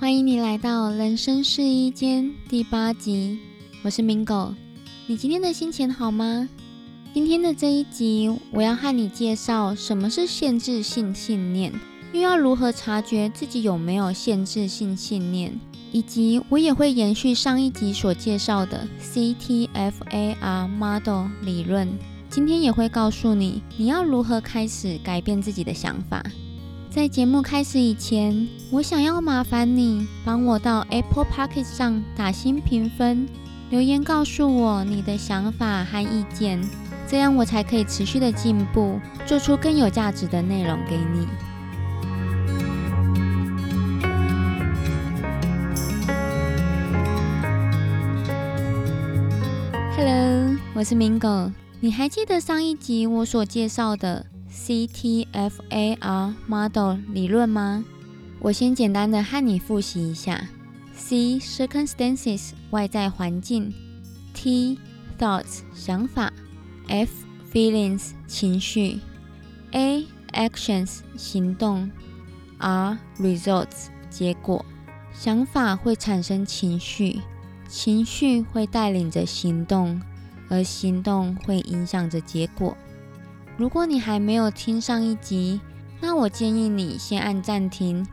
欢迎你来到人生试衣间第八集，我是 Mingo。你今天的心情好吗？今天的这一集，我要和你介绍什么是限制性信念，又要如何察觉自己有没有限制性信念，以及我也会延续上一集所介绍的 CTFAR Model 理论，今天也会告诉你你要如何开始改变自己的想法。在节目开始以前，我想要麻烦你帮我到 Apple p o c k e t 上打新评分，留言告诉我你的想法和意见。这样我才可以持续的进步，做出更有价值的内容给你。Hello，我是 Mingo。你还记得上一集我所介绍的 CTFAR Model 理论吗？我先简单的和你复习一下：C circumstances 外在环境，T thoughts 想法。F feelings 情绪，A actions 行动，R results 结果。想法会产生情绪，情绪会带领着行动，而行动会影响着结果。如果你还没有听上一集，那我建议你先按暂停，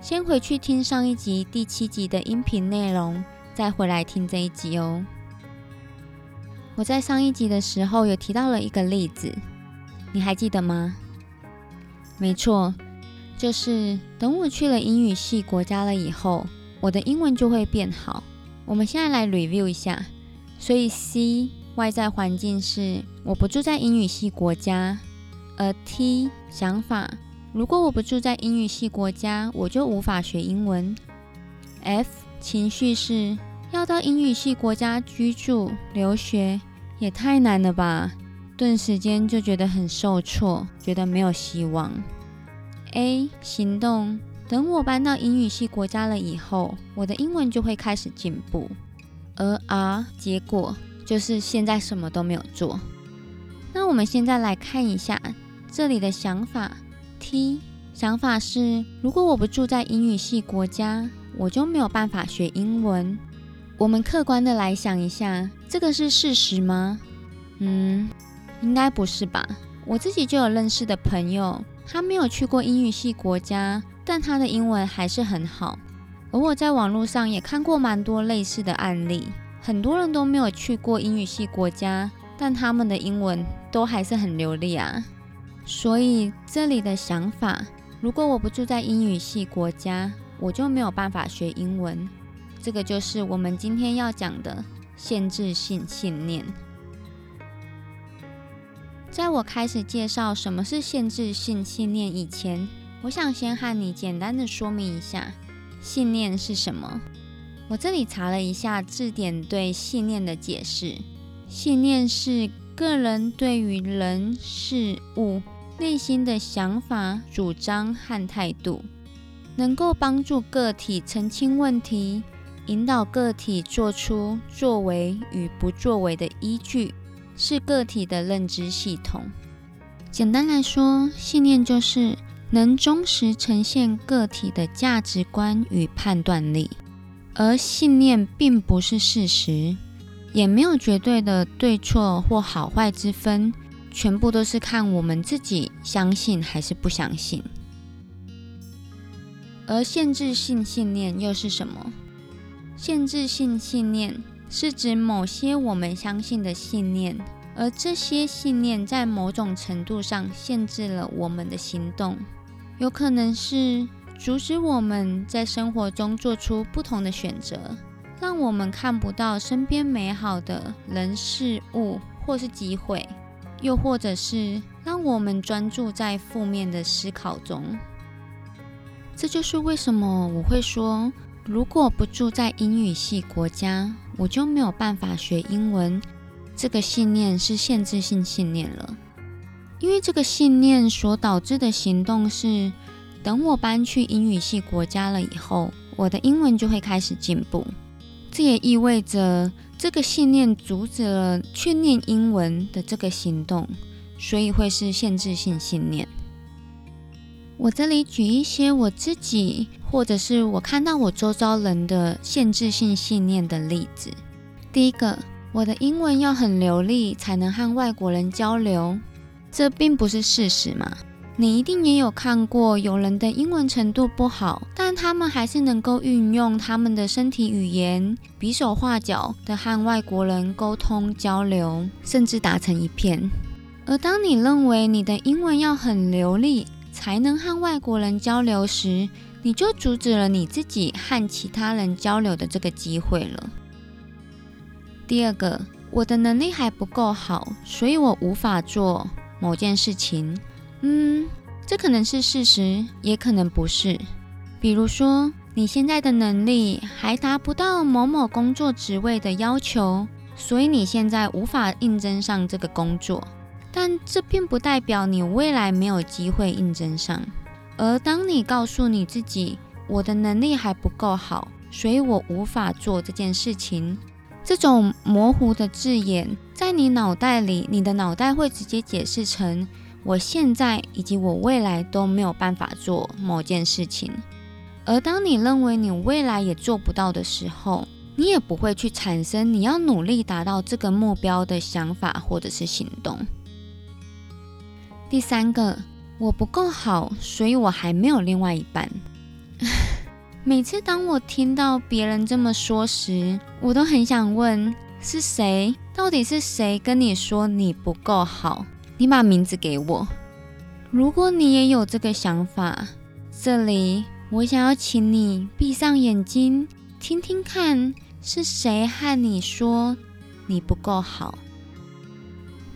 先回去听上一集第七集的音频内容，再回来听这一集哦。我在上一集的时候有提到了一个例子，你还记得吗？没错，就是等我去了英语系国家了以后，我的英文就会变好。我们现在来 review 一下。所以 C 外在环境是我不住在英语系国家，而 T 想法如果我不住在英语系国家，我就无法学英文。F 情绪是。要到英语系国家居住留学也太难了吧！顿时间就觉得很受挫，觉得没有希望。A 行动，等我搬到英语系国家了以后，我的英文就会开始进步。而 R 结果就是现在什么都没有做。那我们现在来看一下这里的想法。T 想法是，如果我不住在英语系国家，我就没有办法学英文。我们客观的来想一下，这个是事实吗？嗯，应该不是吧。我自己就有认识的朋友，他没有去过英语系国家，但他的英文还是很好。而我在网络上也看过蛮多类似的案例，很多人都没有去过英语系国家，但他们的英文都还是很流利啊。所以这里的想法，如果我不住在英语系国家，我就没有办法学英文。这个就是我们今天要讲的限制性信念。在我开始介绍什么是限制性信念以前，我想先和你简单的说明一下信念是什么。我这里查了一下字典对信念的解释：信念是个人对于人事物内心的想法、主张和态度，能够帮助个体澄清问题。引导个体做出作为与不作为的依据，是个体的认知系统。简单来说，信念就是能忠实呈现个体的价值观与判断力。而信念并不是事实，也没有绝对的对错或好坏之分，全部都是看我们自己相信还是不相信。而限制性信念又是什么？限制性信念是指某些我们相信的信念，而这些信念在某种程度上限制了我们的行动，有可能是阻止我们在生活中做出不同的选择，让我们看不到身边美好的人事物或是机会，又或者是让我们专注在负面的思考中。这就是为什么我会说。如果不住在英语系国家，我就没有办法学英文。这个信念是限制性信念了，因为这个信念所导致的行动是：等我搬去英语系国家了以后，我的英文就会开始进步。这也意味着这个信念阻止了去念英文的这个行动，所以会是限制性信念。我这里举一些我自己，或者是我看到我周遭人的限制性信念的例子。第一个，我的英文要很流利才能和外国人交流，这并不是事实嘛？你一定也有看过，有人的英文程度不好，但他们还是能够运用他们的身体语言、比手画脚的和外国人沟通交流，甚至打成一片。而当你认为你的英文要很流利才能和外国人交流时，你就阻止了你自己和其他人交流的这个机会了。第二个，我的能力还不够好，所以我无法做某件事情。嗯，这可能是事实，也可能不是。比如说，你现在的能力还达不到某某工作职位的要求，所以你现在无法应征上这个工作。但这并不代表你未来没有机会应征上。而当你告诉你自己“我的能力还不够好，所以我无法做这件事情”，这种模糊的字眼在你脑袋里，你的脑袋会直接解释成。我现在以及我未来都没有办法做某件事情，而当你认为你未来也做不到的时候，你也不会去产生你要努力达到这个目标的想法或者是行动。第三个，我不够好，所以我还没有另外一半。每次当我听到别人这么说时，我都很想问：是谁？到底是谁跟你说你不够好？你把名字给我。如果你也有这个想法，这里我想要请你闭上眼睛，听听看是谁和你说你不够好。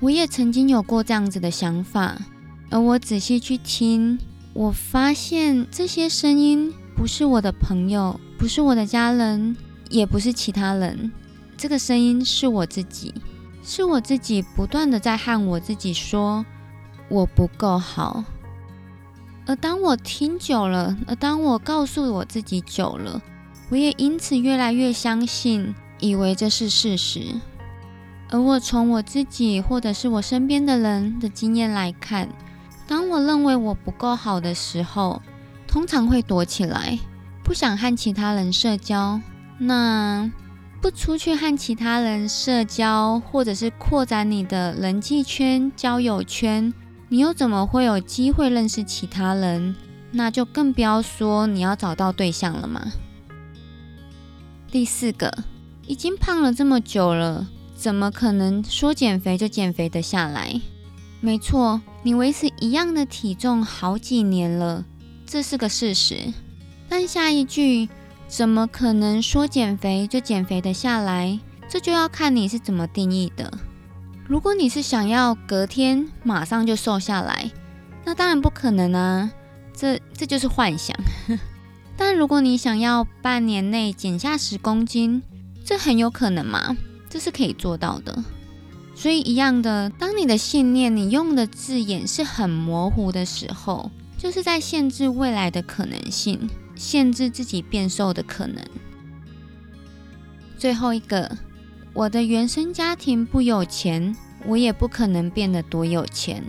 我也曾经有过这样子的想法，而我仔细去听，我发现这些声音不是我的朋友，不是我的家人，也不是其他人，这个声音是我自己。是我自己不断的在和我自己说我不够好，而当我听久了，而当我告诉我自己久了，我也因此越来越相信，以为这是事实。而我从我自己或者是我身边的人的经验来看，当我认为我不够好的时候，通常会躲起来，不想和其他人社交。那。不出去和其他人社交，或者是扩展你的人际圈、交友圈，你又怎么会有机会认识其他人？那就更不要说你要找到对象了嘛。第四个，已经胖了这么久了，怎么可能说减肥就减肥得下来？没错，你维持一样的体重好几年了，这是个事实。但下一句。怎么可能说减肥就减肥的下来？这就要看你是怎么定义的。如果你是想要隔天马上就瘦下来，那当然不可能啊，这这就是幻想。但如果你想要半年内减下十公斤，这很有可能嘛，这是可以做到的。所以一样的，当你的信念、你用的字眼是很模糊的时候，就是在限制未来的可能性。限制自己变瘦的可能。最后一个，我的原生家庭不有钱，我也不可能变得多有钱。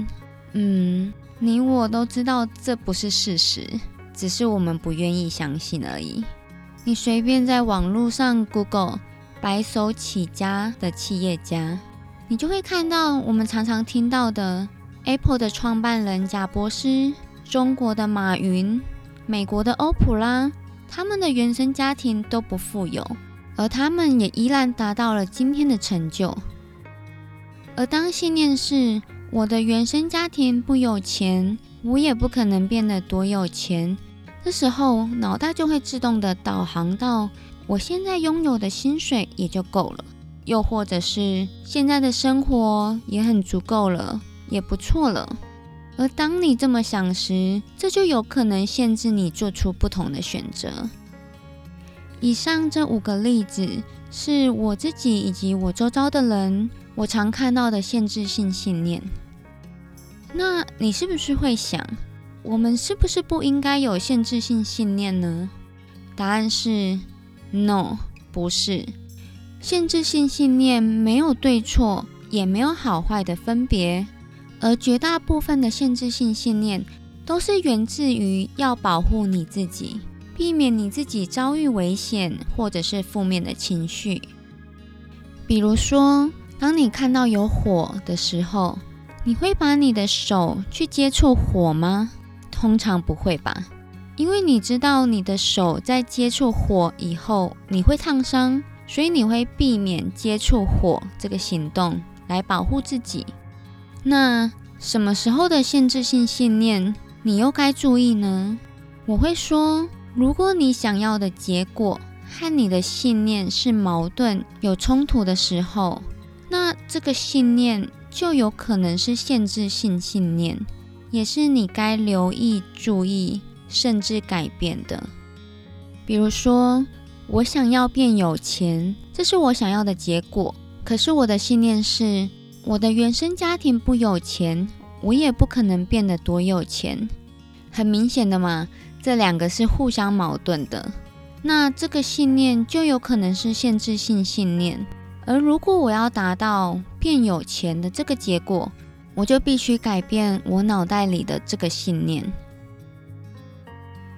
嗯，你我都知道这不是事实，只是我们不愿意相信而已。你随便在网络上 Google 白手起家的企业家，你就会看到我们常常听到的 Apple 的创办人贾博士，中国的马云。美国的欧普拉，他们的原生家庭都不富有，而他们也依然达到了今天的成就。而当信念是我的原生家庭不有钱，我也不可能变得多有钱，这时候脑袋就会自动的导航到我现在拥有的薪水也就够了，又或者是现在的生活也很足够了，也不错了。而当你这么想时，这就有可能限制你做出不同的选择。以上这五个例子是我自己以及我周遭的人我常看到的限制性信念。那你是不是会想，我们是不是不应该有限制性信念呢？答案是 No，不是。限制性信念没有对错，也没有好坏的分别。而绝大部分的限制性信念都是源自于要保护你自己，避免你自己遭遇危险或者是负面的情绪。比如说，当你看到有火的时候，你会把你的手去接触火吗？通常不会吧，因为你知道你的手在接触火以后你会烫伤，所以你会避免接触火这个行动来保护自己。那什么时候的限制性信念你又该注意呢？我会说，如果你想要的结果和你的信念是矛盾、有冲突的时候，那这个信念就有可能是限制性信念，也是你该留意、注意，甚至改变的。比如说，我想要变有钱，这是我想要的结果，可是我的信念是。我的原生家庭不有钱，我也不可能变得多有钱。很明显的嘛，这两个是互相矛盾的。那这个信念就有可能是限制性信念。而如果我要达到变有钱的这个结果，我就必须改变我脑袋里的这个信念。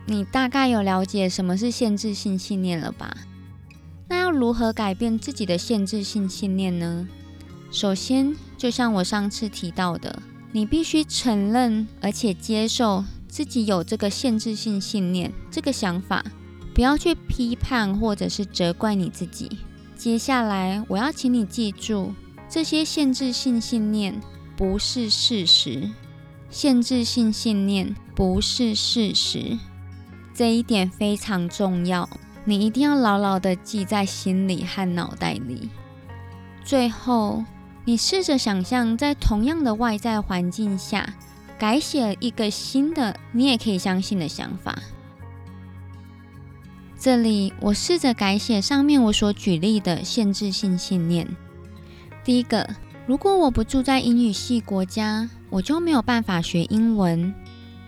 你大概有了解什么是限制性信念了吧？那要如何改变自己的限制性信念呢？首先，就像我上次提到的，你必须承认而且接受自己有这个限制性信念这个想法，不要去批判或者是责怪你自己。接下来，我要请你记住，这些限制性信念不是事实，限制性信念不是事实，这一点非常重要，你一定要牢牢的记在心里和脑袋里。最后。你试着想象，在同样的外在环境下，改写一个新的你也可以相信的想法。这里我试着改写上面我所举例的限制性信念。第一个，如果我不住在英语系国家，我就没有办法学英文。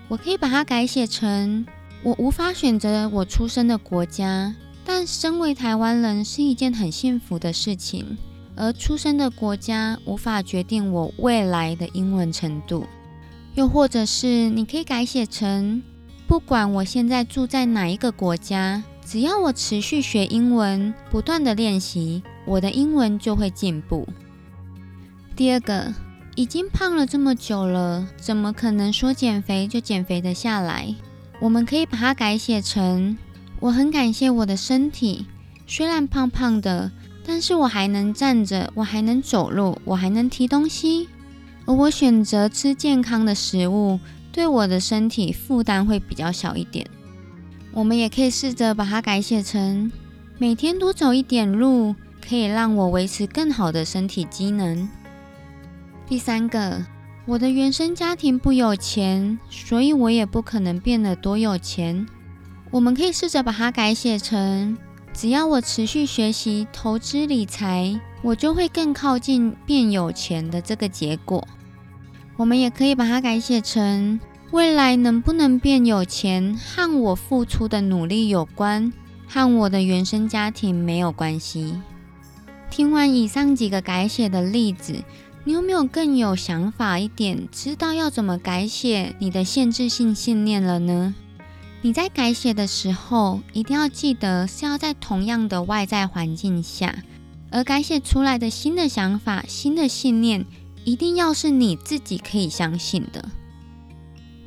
我可以把它改写成：我无法选择我出生的国家，但身为台湾人是一件很幸福的事情。而出生的国家无法决定我未来的英文程度，又或者是你可以改写成：不管我现在住在哪一个国家，只要我持续学英文，不断的练习，我的英文就会进步。第二个，已经胖了这么久了，怎么可能说减肥就减肥得下来？我们可以把它改写成：我很感谢我的身体，虽然胖胖的。但是我还能站着，我还能走路，我还能提东西，而我选择吃健康的食物，对我的身体负担会比较小一点。我们也可以试着把它改写成：每天多走一点路，可以让我维持更好的身体机能。第三个，我的原生家庭不有钱，所以我也不可能变得多有钱。我们可以试着把它改写成。只要我持续学习投资理财，我就会更靠近变有钱的这个结果。我们也可以把它改写成：未来能不能变有钱，和我付出的努力有关，和我的原生家庭没有关系。听完以上几个改写的例子，你有没有更有想法一点，知道要怎么改写你的限制性信念了呢？你在改写的时候，一定要记得是要在同样的外在环境下，而改写出来的新的想法、新的信念，一定要是你自己可以相信的。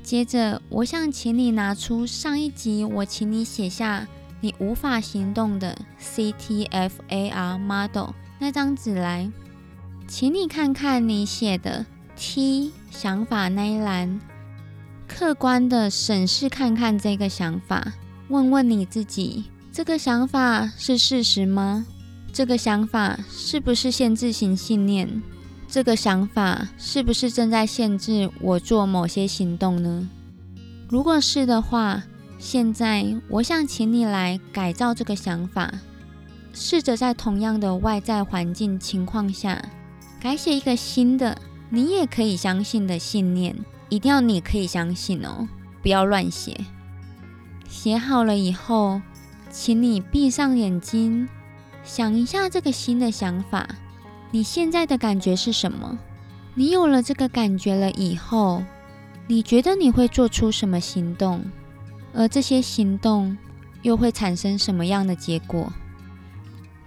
接着，我想请你拿出上一集我请你写下你无法行动的 CTFAR model 那张纸来，请你看看你写的 T 想法那一栏。客观的审视看看这个想法，问问你自己：这个想法是事实吗？这个想法是不是限制性信念？这个想法是不是正在限制我做某些行动呢？如果是的话，现在我想请你来改造这个想法，试着在同样的外在环境情况下，改写一个新的你也可以相信的信念。一定要你可以相信哦，不要乱写。写好了以后，请你闭上眼睛，想一下这个新的想法，你现在的感觉是什么？你有了这个感觉了以后，你觉得你会做出什么行动？而这些行动又会产生什么样的结果？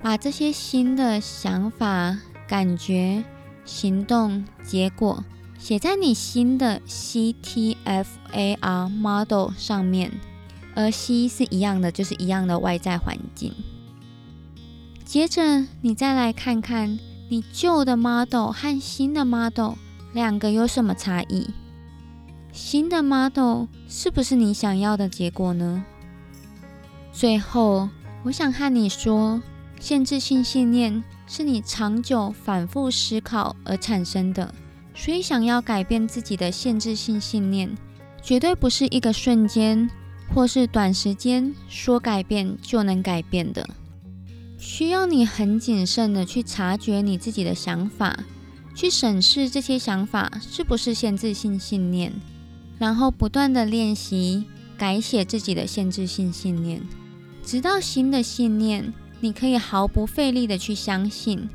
把这些新的想法、感觉、行动、结果写在你新的 CTFAR model 上面，而 C 是一样的，就是一样的外在环境。接着，你再来看看你旧的 model 和新的 model 两个有什么差异？新的 model 是不是你想要的结果呢？最后，我想和你说。限制性信念是你长久反复思考而产生的，所以想要改变自己的限制性信念，绝对不是一个瞬间或是短时间说改变就能改变的。需要你很谨慎的去察觉你自己的想法，去审视这些想法是不是限制性信念，然后不断的练习改写自己的限制性信念，直到新的信念。你可以毫不费力的去相信，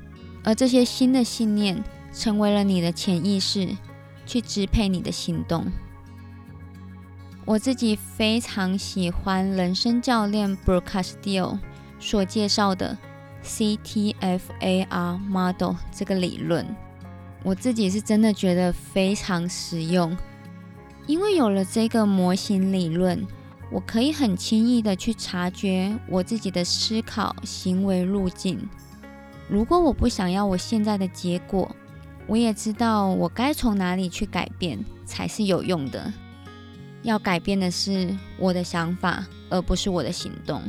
而这些新的信念成为了你的潜意识，去支配你的行动。我自己非常喜欢人生教练 Brooke Castillo 所介绍的 CTFAR Model 这个理论，我自己是真的觉得非常实用，因为有了这个模型理论。我可以很轻易的去察觉我自己的思考行为路径。如果我不想要我现在的结果，我也知道我该从哪里去改变才是有用的。要改变的是我的想法，而不是我的行动。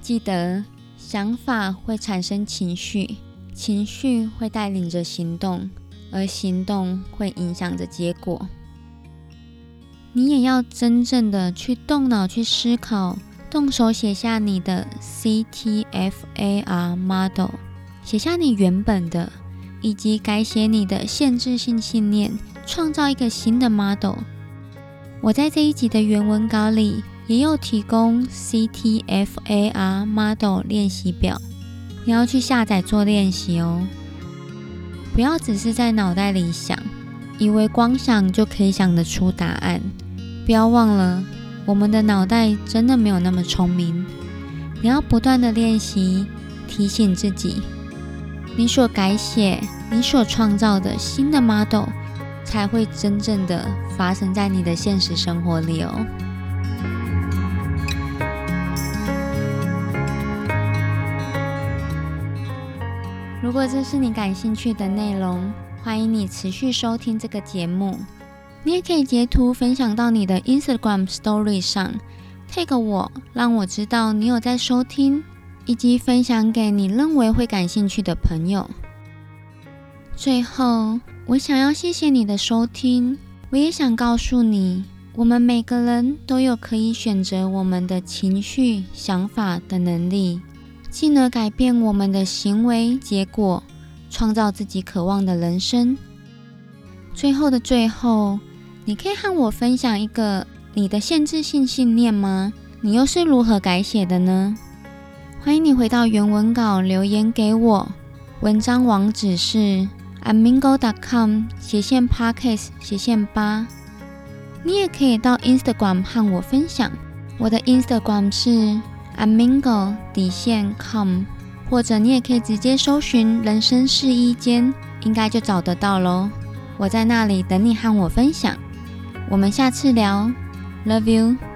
记得，想法会产生情绪，情绪会带领着行动，而行动会影响着结果。你也要真正的去动脑去思考，动手写下你的 CTFAR model，写下你原本的，以及改写你的限制性信念，创造一个新的 model。我在这一集的原文稿里也有提供 CTFAR model 练习表，你要去下载做练习哦。不要只是在脑袋里想，以为光想就可以想得出答案。不要忘了，我们的脑袋真的没有那么聪明。你要不断的练习，提醒自己，你所改写、你所创造的新的 model，才会真正的发生在你的现实生活里哦。如果这是你感兴趣的内容，欢迎你持续收听这个节目。你也可以截图分享到你的 Instagram Story 上，take 我，让我知道你有在收听，以及分享给你认为会感兴趣的朋友。最后，我想要谢谢你的收听，我也想告诉你，我们每个人都有可以选择我们的情绪、想法的能力，进而改变我们的行为结果，创造自己渴望的人生。最后的最后。你可以和我分享一个你的限制性信念吗？你又是如何改写的呢？欢迎你回到原文稿留言给我，文章网址是 amingo.com 斜线 parkes 斜线八。你也可以到 Instagram 和我分享，我的 Instagram 是 amingo 底线 com，或者你也可以直接搜寻人生试衣间，应该就找得到喽。我在那里等你和我分享。我们下次聊，Love you。